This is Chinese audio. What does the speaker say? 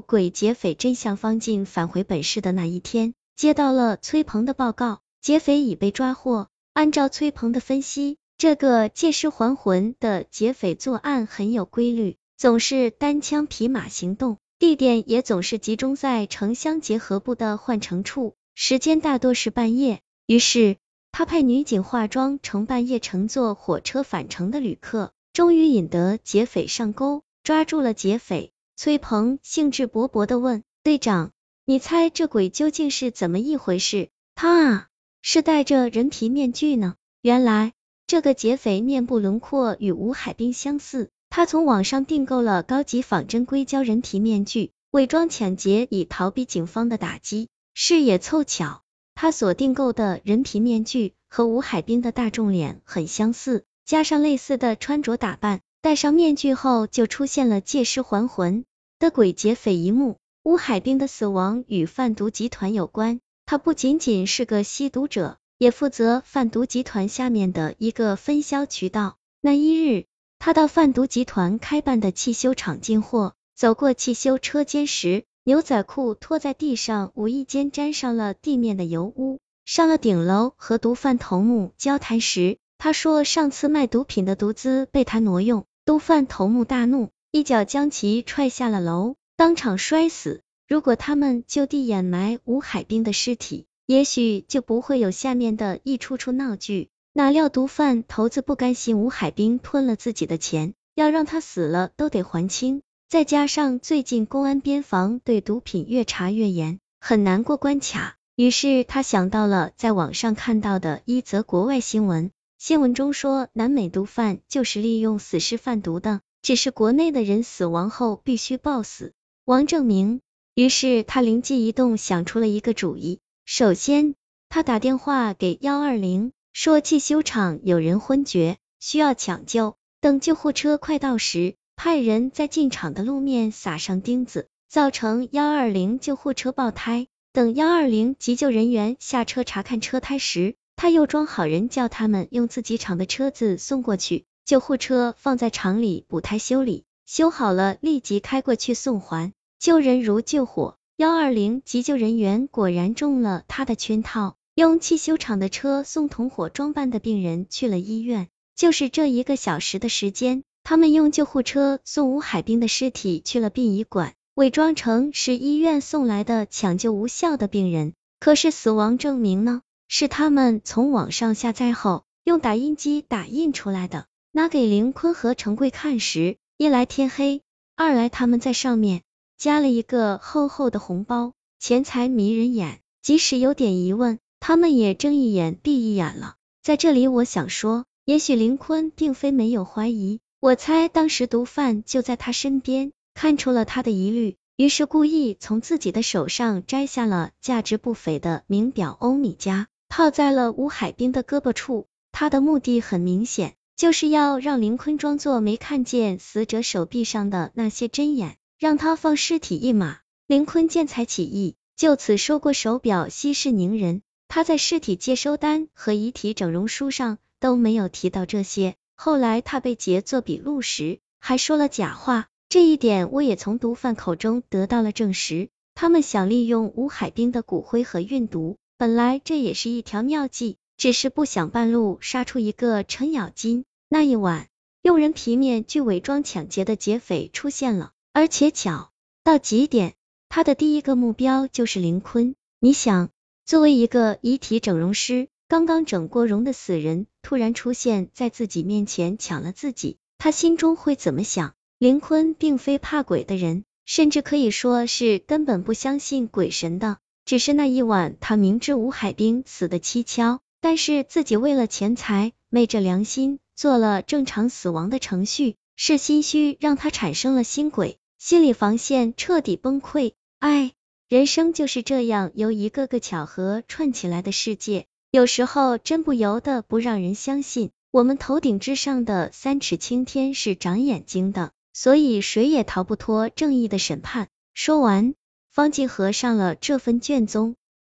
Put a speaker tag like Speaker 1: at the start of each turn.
Speaker 1: 鬼劫匪真向方进返回本市的那一天，接到了崔鹏的报告，劫匪已被抓获。按照崔鹏的分析，这个借尸还魂的劫匪作案很有规律，总是单枪匹马行动，地点也总是集中在城乡结合部的换乘处，时间大多是半夜。于是他派女警化妆成半夜乘坐火车返程的旅客，终于引得劫匪上钩，抓住了劫匪。崔鹏兴致勃勃的问队长：“你猜这鬼究竟是怎么一回事？”他啊，是戴着人皮面具呢。原来这个劫匪面部轮廓与吴海滨相似，他从网上订购了高级仿真硅胶人皮面具，伪装抢劫以逃避警方的打击。事也凑巧。他所订购的人皮面具和吴海滨的大众脸很相似，加上类似的穿着打扮，戴上面具后就出现了借尸还魂的鬼劫匪一幕。乌海兵的死亡与贩毒集团有关，他不仅仅是个吸毒者，也负责贩毒集团下面的一个分销渠道。那一日，他到贩毒集团开办的汽修厂进货，走过汽修车间时。牛仔裤拖在地上，无意间沾上了地面的油污。上了顶楼和毒贩头目交谈时，他说上次卖毒品的毒资被他挪用。毒贩头目大怒，一脚将其踹下了楼，当场摔死。如果他们就地掩埋吴海滨的尸体，也许就不会有下面的一出出闹剧。哪料毒贩头子不甘心吴海滨吞了自己的钱，要让他死了都得还清。再加上最近公安边防对毒品越查越严，很难过关卡。于是他想到了在网上看到的一则国外新闻，新闻中说南美毒贩就是利用死尸贩毒的，只是国内的人死亡后必须报死，王正明。于是他灵机一动，想出了一个主意。首先，他打电话给幺二零，说汽修厂有人昏厥，需要抢救。等救护车快到时。派人在进厂的路面撒上钉子，造成幺二零救护车爆胎。等幺二零急救人员下车查看车胎时，他又装好人，叫他们用自己厂的车子送过去。救护车放在厂里补胎修理，修好了立即开过去送还。救人如救火，幺二零急救人员果然中了他的圈套，用汽修厂的车送同伙装扮的病人去了医院。就是这一个小时的时间。他们用救护车送吴海滨的尸体去了殡仪馆，伪装成是医院送来的抢救无效的病人。可是死亡证明呢？是他们从网上下载后用打印机打印出来的。拿给林坤和陈贵看时，一来天黑，二来他们在上面加了一个厚厚的红包，钱财迷人眼。即使有点疑问，他们也睁一眼闭一眼了。在这里，我想说，也许林坤并非没有怀疑。我猜当时毒贩就在他身边，看出了他的疑虑，于是故意从自己的手上摘下了价值不菲的名表欧米茄，套在了吴海滨的胳膊处。他的目的很明显，就是要让林坤装作没看见死者手臂上的那些针眼，让他放尸体一马。林坤见财起意，就此收过手表，息事宁人。他在尸体接收单和遗体整容书上都没有提到这些。后来他被劫做笔录时，还说了假话，这一点我也从毒贩口中得到了证实。他们想利用吴海滨的骨灰盒运毒，本来这也是一条妙计，只是不想半路杀出一个程咬金。那一晚，用人皮面具伪装抢劫的劫匪出现了，而且巧到极点，他的第一个目标就是林坤。你想，作为一个遗体整容师。刚刚整过容的死人突然出现在自己面前抢了自己，他心中会怎么想？林坤并非怕鬼的人，甚至可以说是根本不相信鬼神的。只是那一晚，他明知吴海兵死的蹊跷，但是自己为了钱财昧着良心做了正常死亡的程序，是心虚让他产生了心鬼，心理防线彻底崩溃。唉，人生就是这样由一个个巧合串起来的世界。有时候真不由得不让人相信，我们头顶之上的三尺青天是长眼睛的，所以谁也逃不脱正义的审判。说完，方静合上了这份卷宗。